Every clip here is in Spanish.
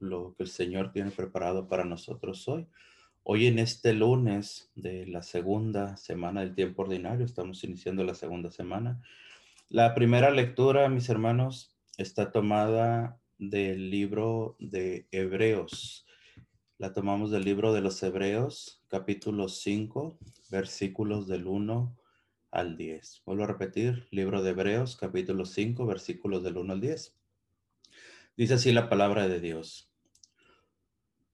lo que el Señor tiene preparado para nosotros hoy. Hoy en este lunes de la segunda semana del tiempo ordinario, estamos iniciando la segunda semana. La primera lectura, mis hermanos, está tomada del libro de Hebreos. La tomamos del libro de los Hebreos, capítulo 5, versículos del 1 al 10. Vuelvo a repetir, libro de Hebreos, capítulo 5, versículos del 1 al 10. Dice así la palabra de Dios.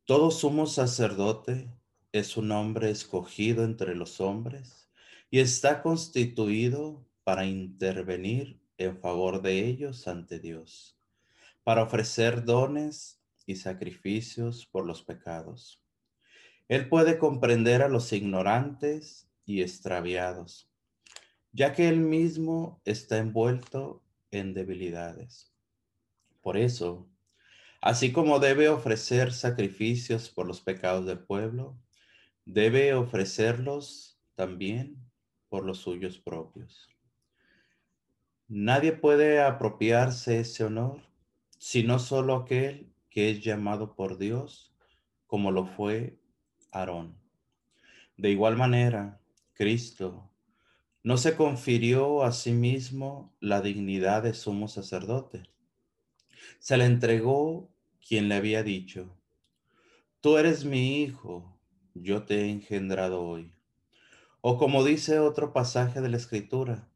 Todo sumo sacerdote es un hombre escogido entre los hombres y está constituido para intervenir en favor de ellos ante Dios, para ofrecer dones y sacrificios por los pecados. Él puede comprender a los ignorantes y extraviados, ya que él mismo está envuelto en debilidades. Por eso, así como debe ofrecer sacrificios por los pecados del pueblo, debe ofrecerlos también por los suyos propios. Nadie puede apropiarse ese honor, sino solo aquel que es llamado por Dios, como lo fue Aarón. De igual manera, Cristo no se confirió a sí mismo la dignidad de sumo sacerdote. Se le entregó quien le había dicho, tú eres mi hijo, yo te he engendrado hoy. O como dice otro pasaje de la escritura,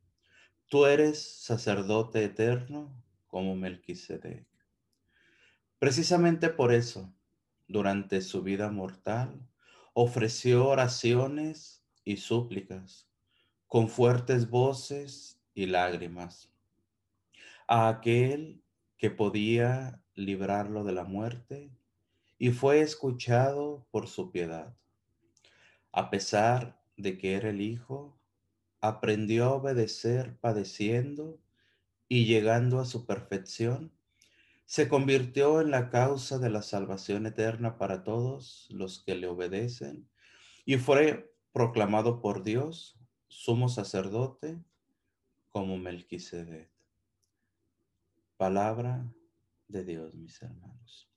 tú eres sacerdote eterno como Melquisedec. Precisamente por eso, durante su vida mortal, ofreció oraciones y súplicas con fuertes voces y lágrimas a aquel que podía librarlo de la muerte y fue escuchado por su piedad. A pesar de que era el Hijo, aprendió a obedecer padeciendo y llegando a su perfección se convirtió en la causa de la salvación eterna para todos los que le obedecen y fue proclamado por Dios sumo sacerdote como Melquisedec. Palabra de Dios, mis hermanos.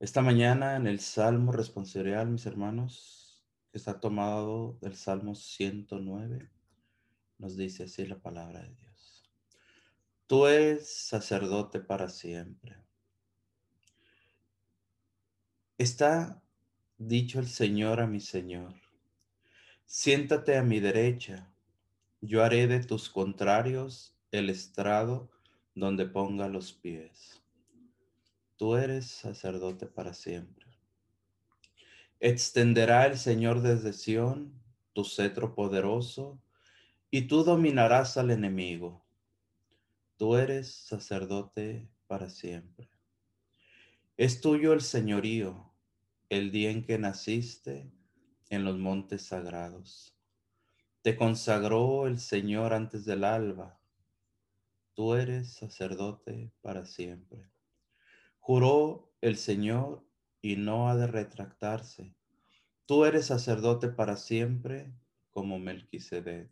Esta mañana en el Salmo responsorial, mis hermanos, que está tomado del Salmo 109, nos dice así la palabra de Dios. Tú eres sacerdote para siempre. Está dicho el Señor a mi Señor, siéntate a mi derecha, yo haré de tus contrarios el estrado donde ponga los pies. Tú eres sacerdote para siempre. Extenderá el Señor desde Sión tu cetro poderoso, y tú dominarás al enemigo. Tú eres sacerdote para siempre. Es tuyo el señorío, el día en que naciste en los montes sagrados. Te consagró el Señor antes del alba. Tú eres sacerdote para siempre. Juró el Señor y no ha de retractarse. Tú eres sacerdote para siempre como Melquisedec.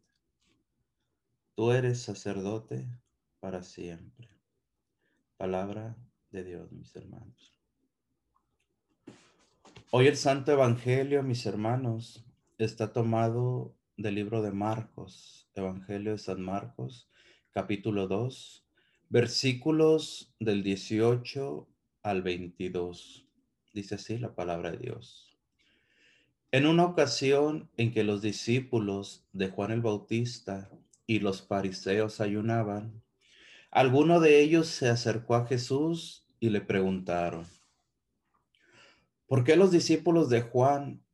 Tú eres sacerdote para siempre. Palabra de Dios, mis hermanos. Hoy el Santo Evangelio, mis hermanos, está tomado del libro de Marcos, Evangelio de San Marcos, capítulo 2, versículos del 18 al 22. Dice así la palabra de Dios. En una ocasión en que los discípulos de Juan el Bautista y los fariseos ayunaban, Alguno de ellos se acercó a Jesús y le preguntaron, ¿por qué los discípulos de Juan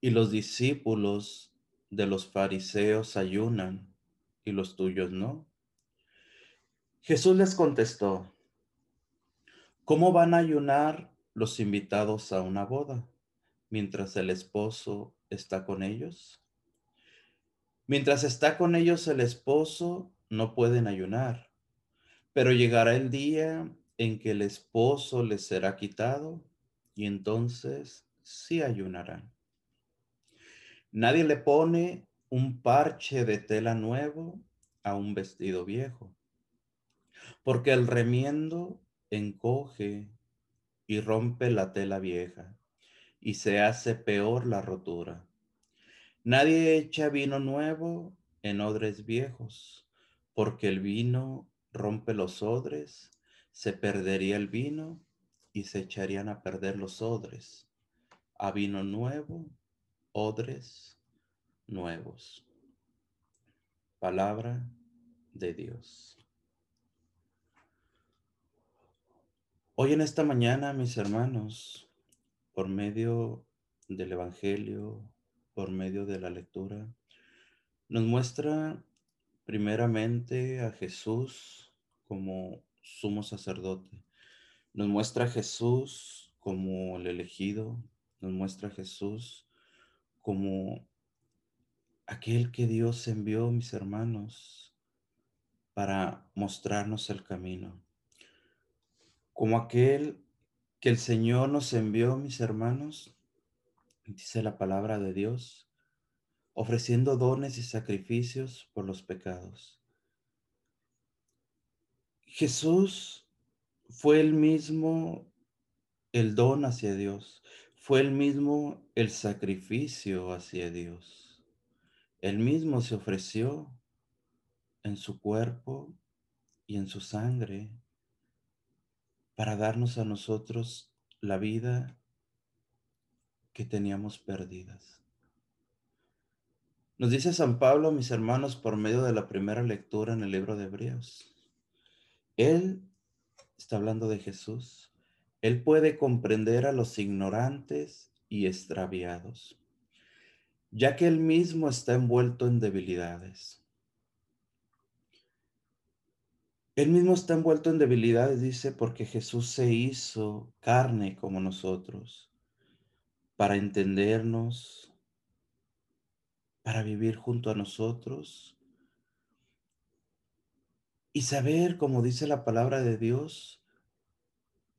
y los discípulos de los fariseos ayunan y los tuyos no? Jesús les contestó, ¿cómo van a ayunar los invitados a una boda mientras el esposo está con ellos? Mientras está con ellos el esposo, no pueden ayunar pero llegará el día en que el esposo les será quitado y entonces sí ayunarán. Nadie le pone un parche de tela nuevo a un vestido viejo, porque el remiendo encoge y rompe la tela vieja, y se hace peor la rotura. Nadie echa vino nuevo en odres viejos, porque el vino rompe los odres, se perdería el vino y se echarían a perder los odres. A vino nuevo, odres nuevos. Palabra de Dios. Hoy en esta mañana, mis hermanos, por medio del Evangelio, por medio de la lectura, nos muestra primeramente a Jesús como sumo sacerdote. Nos muestra a Jesús como el elegido, nos muestra a Jesús como aquel que Dios envió, mis hermanos, para mostrarnos el camino. Como aquel que el Señor nos envió, mis hermanos, dice la palabra de Dios, ofreciendo dones y sacrificios por los pecados. Jesús fue el mismo el don hacia Dios, fue el mismo el sacrificio hacia Dios. Él mismo se ofreció en su cuerpo y en su sangre para darnos a nosotros la vida que teníamos perdidas. Nos dice San Pablo, mis hermanos, por medio de la primera lectura en el libro de Hebreos. Él está hablando de Jesús. Él puede comprender a los ignorantes y extraviados, ya que él mismo está envuelto en debilidades. Él mismo está envuelto en debilidades, dice, porque Jesús se hizo carne como nosotros, para entendernos, para vivir junto a nosotros y saber, como dice la palabra de Dios,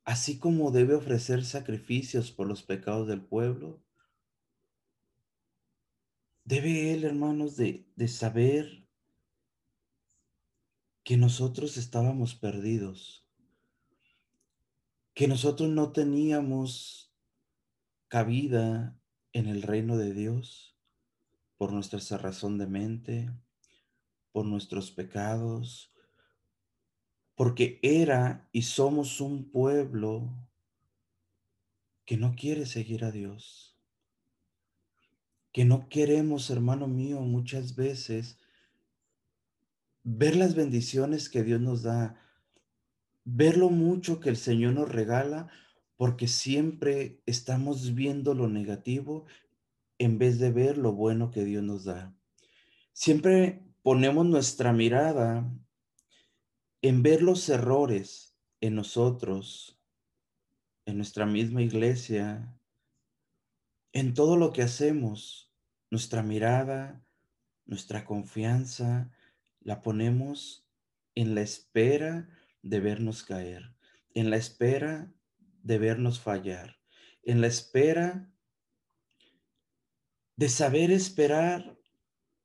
así como debe ofrecer sacrificios por los pecados del pueblo, debe él, hermanos, de, de saber que nosotros estábamos perdidos, que nosotros no teníamos cabida en el reino de Dios por nuestra cerrazón de mente, por nuestros pecados, porque era y somos un pueblo que no quiere seguir a Dios, que no queremos, hermano mío, muchas veces ver las bendiciones que Dios nos da, ver lo mucho que el Señor nos regala, porque siempre estamos viendo lo negativo en vez de ver lo bueno que Dios nos da. Siempre ponemos nuestra mirada en ver los errores en nosotros, en nuestra misma iglesia, en todo lo que hacemos, nuestra mirada, nuestra confianza, la ponemos en la espera de vernos caer, en la espera de vernos fallar, en la espera de saber esperar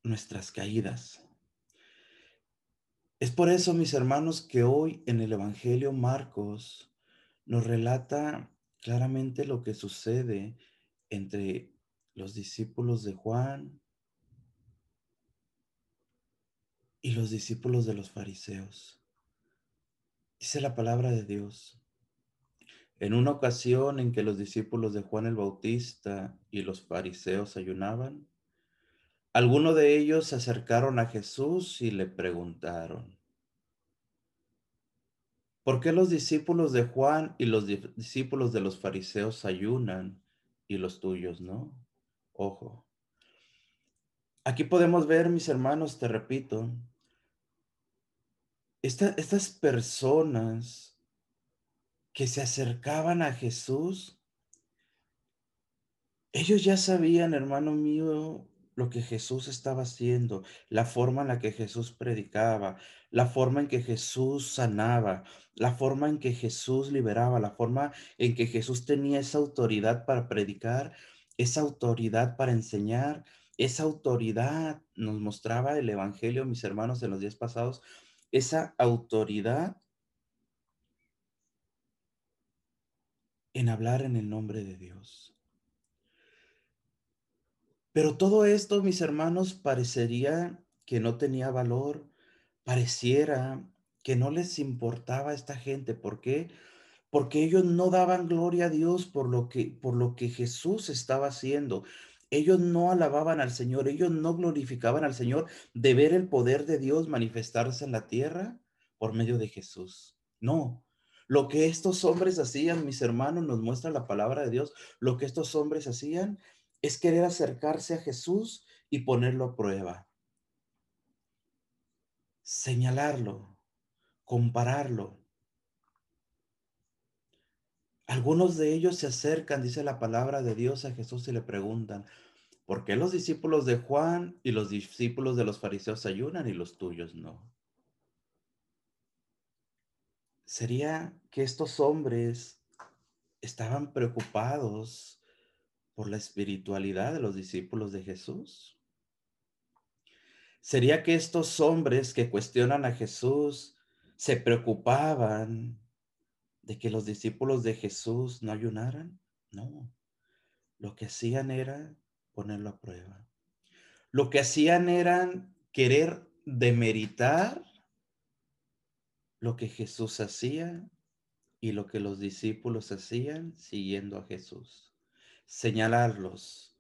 nuestras caídas. Es por eso, mis hermanos, que hoy en el Evangelio Marcos nos relata claramente lo que sucede entre los discípulos de Juan y los discípulos de los fariseos. Dice la palabra de Dios. En una ocasión en que los discípulos de Juan el Bautista y los fariseos ayunaban, algunos de ellos se acercaron a Jesús y le preguntaron, ¿por qué los discípulos de Juan y los discípulos de los fariseos ayunan y los tuyos no? Ojo. Aquí podemos ver, mis hermanos, te repito, estas personas que se acercaban a Jesús, ellos ya sabían, hermano mío, lo que Jesús estaba haciendo, la forma en la que Jesús predicaba, la forma en que Jesús sanaba, la forma en que Jesús liberaba, la forma en que Jesús tenía esa autoridad para predicar, esa autoridad para enseñar, esa autoridad nos mostraba el Evangelio, mis hermanos, en los días pasados, esa autoridad en hablar en el nombre de Dios. Pero todo esto, mis hermanos, parecería que no tenía valor, pareciera que no les importaba a esta gente. ¿Por qué? Porque ellos no daban gloria a Dios por lo que, por lo que Jesús estaba haciendo. Ellos no alababan al Señor, ellos no glorificaban al Señor de ver el poder de Dios manifestarse en la tierra por medio de Jesús. No, lo que estos hombres hacían, mis hermanos, nos muestra la palabra de Dios, lo que estos hombres hacían es querer acercarse a Jesús y ponerlo a prueba. Señalarlo, compararlo. Algunos de ellos se acercan, dice la palabra de Dios, a Jesús y le preguntan, ¿por qué los discípulos de Juan y los discípulos de los fariseos ayunan y los tuyos no? Sería que estos hombres estaban preocupados por la espiritualidad de los discípulos de Jesús. ¿Sería que estos hombres que cuestionan a Jesús se preocupaban de que los discípulos de Jesús no ayunaran? No. Lo que hacían era ponerlo a prueba. Lo que hacían era querer demeritar lo que Jesús hacía y lo que los discípulos hacían siguiendo a Jesús. Señalarlos.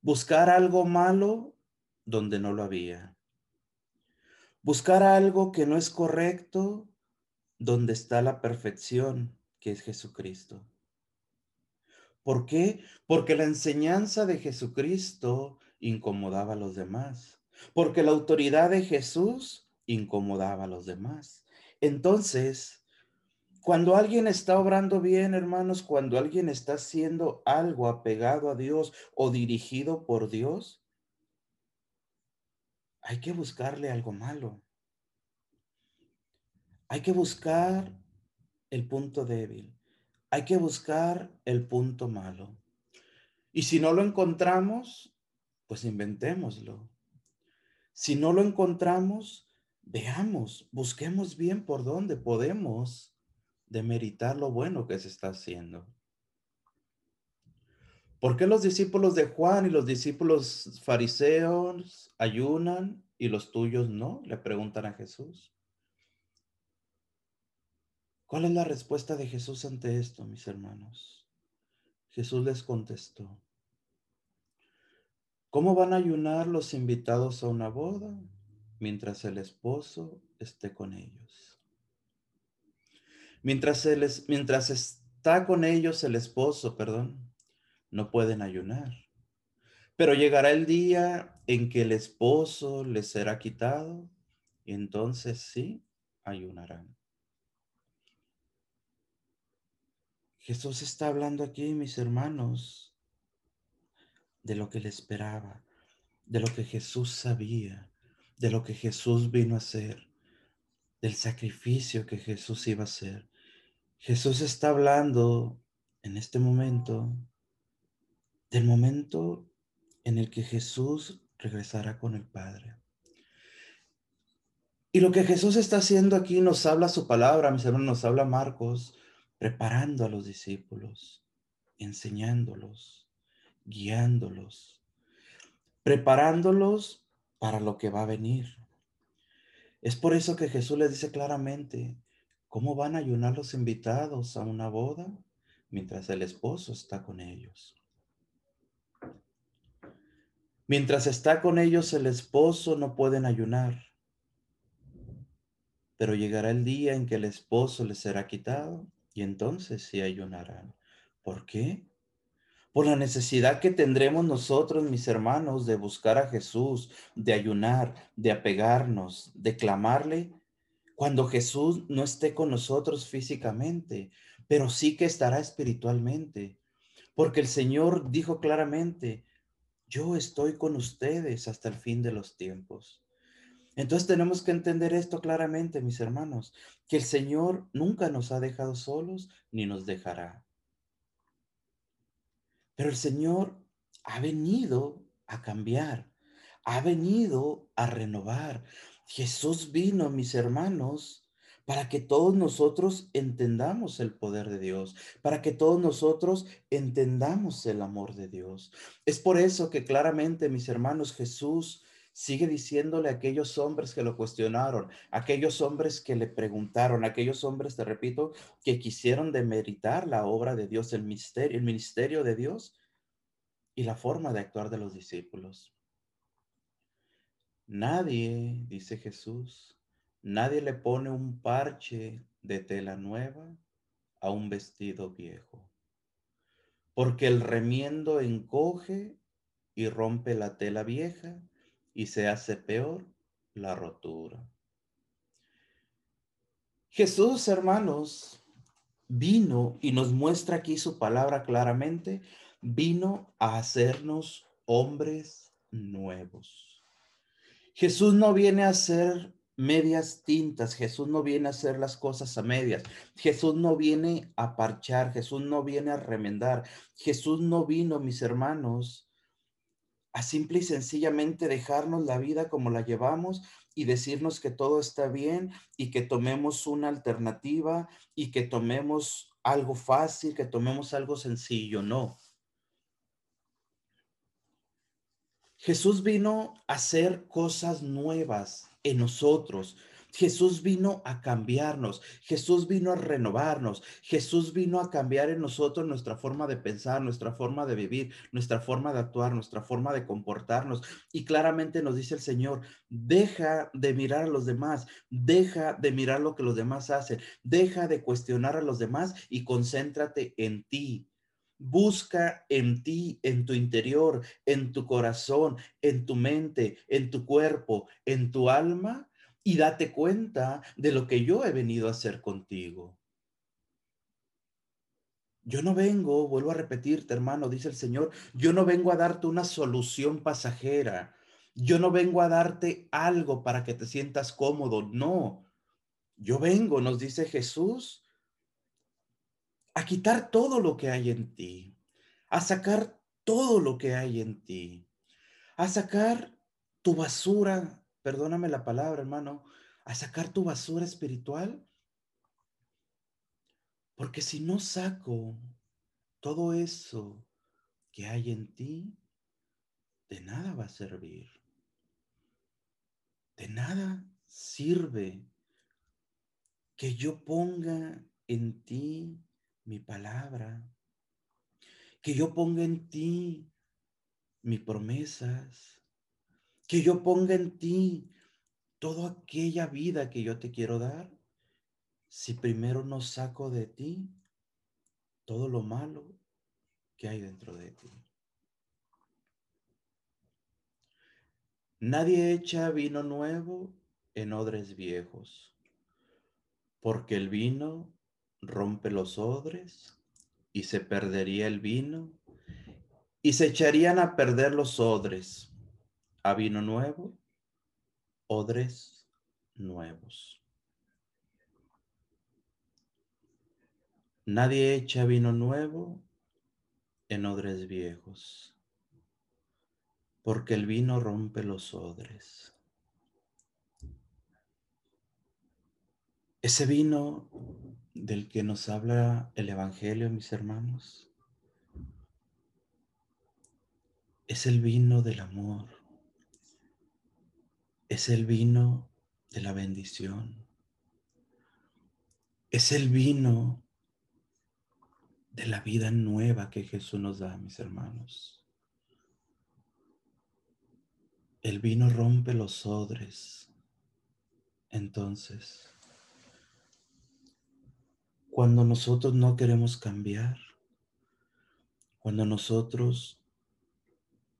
Buscar algo malo donde no lo había. Buscar algo que no es correcto donde está la perfección, que es Jesucristo. ¿Por qué? Porque la enseñanza de Jesucristo incomodaba a los demás. Porque la autoridad de Jesús incomodaba a los demás. Entonces, cuando alguien está obrando bien, hermanos, cuando alguien está haciendo algo apegado a Dios o dirigido por Dios, hay que buscarle algo malo. Hay que buscar el punto débil. Hay que buscar el punto malo. Y si no lo encontramos, pues inventémoslo. Si no lo encontramos, veamos, busquemos bien por dónde podemos demeritar lo bueno que se está haciendo. ¿Por qué los discípulos de Juan y los discípulos fariseos ayunan y los tuyos no? Le preguntan a Jesús. ¿Cuál es la respuesta de Jesús ante esto, mis hermanos? Jesús les contestó. ¿Cómo van a ayunar los invitados a una boda mientras el esposo esté con ellos. Mientras, mientras está con ellos el esposo, perdón, no pueden ayunar. Pero llegará el día en que el esposo les será quitado y entonces sí ayunarán. Jesús está hablando aquí, mis hermanos, de lo que le esperaba, de lo que Jesús sabía, de lo que Jesús vino a hacer, del sacrificio que Jesús iba a hacer. Jesús está hablando en este momento del momento en el que Jesús regresará con el Padre. Y lo que Jesús está haciendo aquí nos habla su palabra, mis hermanos, nos habla Marcos, preparando a los discípulos, enseñándolos, guiándolos, preparándolos para lo que va a venir. Es por eso que Jesús les dice claramente, ¿cómo van a ayunar los invitados a una boda mientras el esposo está con ellos? Mientras está con ellos el esposo no pueden ayunar, pero llegará el día en que el esposo les será quitado y entonces sí ayunarán. ¿Por qué? por la necesidad que tendremos nosotros, mis hermanos, de buscar a Jesús, de ayunar, de apegarnos, de clamarle, cuando Jesús no esté con nosotros físicamente, pero sí que estará espiritualmente. Porque el Señor dijo claramente, yo estoy con ustedes hasta el fin de los tiempos. Entonces tenemos que entender esto claramente, mis hermanos, que el Señor nunca nos ha dejado solos ni nos dejará. Pero el Señor ha venido a cambiar, ha venido a renovar. Jesús vino, mis hermanos, para que todos nosotros entendamos el poder de Dios, para que todos nosotros entendamos el amor de Dios. Es por eso que claramente, mis hermanos, Jesús sigue diciéndole a aquellos hombres que lo cuestionaron, aquellos hombres que le preguntaron, aquellos hombres, te repito, que quisieron demeritar la obra de Dios, el misterio, el ministerio de Dios y la forma de actuar de los discípulos. Nadie, dice Jesús, Nadie le pone un parche de tela nueva a un vestido viejo, porque el remiendo encoge y rompe la tela vieja y se hace peor la rotura. Jesús, hermanos, vino y nos muestra aquí su palabra claramente, vino a hacernos hombres nuevos. Jesús no viene a ser medias tintas. Jesús no viene a hacer las cosas a medias. Jesús no viene a parchar. Jesús no viene a remendar. Jesús no vino, mis hermanos, a simple y sencillamente dejarnos la vida como la llevamos y decirnos que todo está bien y que tomemos una alternativa y que tomemos algo fácil, que tomemos algo sencillo. No. Jesús vino a hacer cosas nuevas en nosotros. Jesús vino a cambiarnos, Jesús vino a renovarnos, Jesús vino a cambiar en nosotros nuestra forma de pensar, nuestra forma de vivir, nuestra forma de actuar, nuestra forma de comportarnos. Y claramente nos dice el Señor, deja de mirar a los demás, deja de mirar lo que los demás hacen, deja de cuestionar a los demás y concéntrate en ti. Busca en ti, en tu interior, en tu corazón, en tu mente, en tu cuerpo, en tu alma y date cuenta de lo que yo he venido a hacer contigo. Yo no vengo, vuelvo a repetirte, hermano, dice el Señor, yo no vengo a darte una solución pasajera. Yo no vengo a darte algo para que te sientas cómodo, no. Yo vengo, nos dice Jesús, a quitar todo lo que hay en ti, a sacar todo lo que hay en ti, a sacar tu basura, perdóname la palabra, hermano, a sacar tu basura espiritual. Porque si no saco todo eso que hay en ti, de nada va a servir. De nada sirve que yo ponga en ti mi palabra, que yo ponga en ti mis promesas, que yo ponga en ti toda aquella vida que yo te quiero dar, si primero no saco de ti todo lo malo que hay dentro de ti. Nadie echa vino nuevo en odres viejos, porque el vino rompe los odres y se perdería el vino y se echarían a perder los odres. A vino nuevo, odres nuevos. Nadie echa vino nuevo en odres viejos, porque el vino rompe los odres. Ese vino del que nos habla el Evangelio, mis hermanos, es el vino del amor, es el vino de la bendición, es el vino de la vida nueva que Jesús nos da, mis hermanos. El vino rompe los odres. Entonces, cuando nosotros no queremos cambiar, cuando nosotros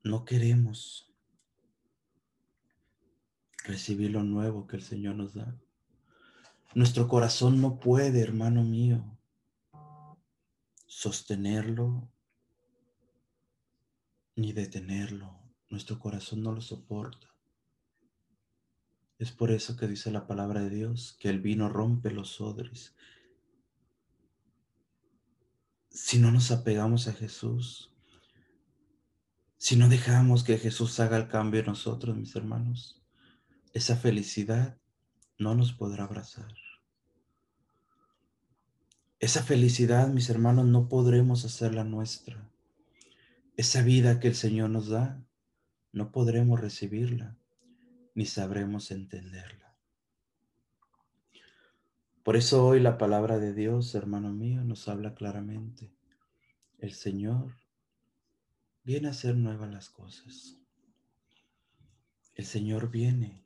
no queremos recibir lo nuevo que el Señor nos da. Nuestro corazón no puede, hermano mío, sostenerlo ni detenerlo. Nuestro corazón no lo soporta. Es por eso que dice la palabra de Dios que el vino rompe los odres si no nos apegamos a Jesús, si no dejamos que Jesús haga el cambio en nosotros, mis hermanos, esa felicidad no nos podrá abrazar. Esa felicidad, mis hermanos, no podremos hacerla nuestra. Esa vida que el Señor nos da, no podremos recibirla, ni sabremos entenderla. Por eso hoy la palabra de Dios, hermano mío, nos habla claramente. El Señor viene a hacer nuevas las cosas. El Señor viene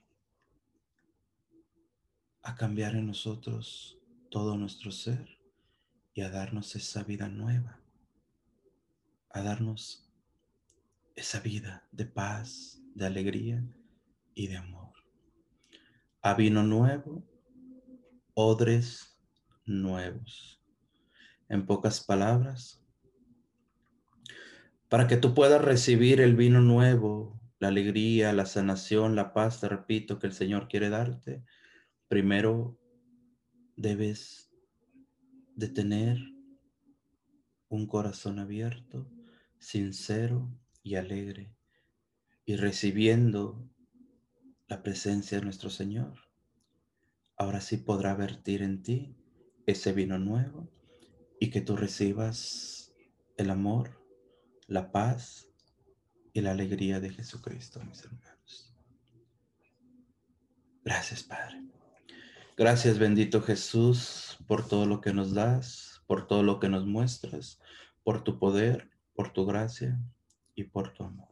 a cambiar en nosotros todo nuestro ser y a darnos esa vida nueva, a darnos esa vida de paz, de alegría y de amor. A vino nuevo, odres nuevos. En pocas palabras, para que tú puedas recibir el vino nuevo, la alegría, la sanación, la paz, te repito, que el Señor quiere darte, primero debes de tener un corazón abierto, sincero y alegre, y recibiendo la presencia de nuestro Señor. Ahora sí podrá vertir en ti ese vino nuevo y que tú recibas el amor, la paz y la alegría de Jesucristo, mis hermanos. Gracias, Padre. Gracias, bendito Jesús, por todo lo que nos das, por todo lo que nos muestras, por tu poder, por tu gracia y por tu amor.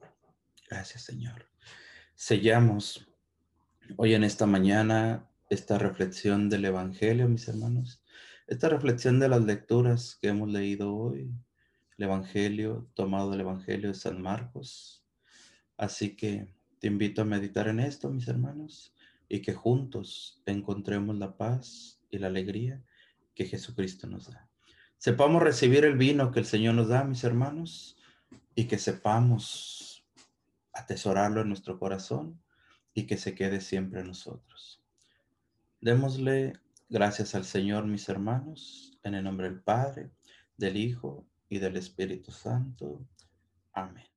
Gracias, Señor. Sellamos hoy en esta mañana esta reflexión del Evangelio, mis hermanos, esta reflexión de las lecturas que hemos leído hoy, el Evangelio, tomado del Evangelio de San Marcos. Así que te invito a meditar en esto, mis hermanos, y que juntos encontremos la paz y la alegría que Jesucristo nos da. Sepamos recibir el vino que el Señor nos da, mis hermanos, y que sepamos atesorarlo en nuestro corazón y que se quede siempre en nosotros. Démosle gracias al Señor, mis hermanos, en el nombre del Padre, del Hijo y del Espíritu Santo. Amén.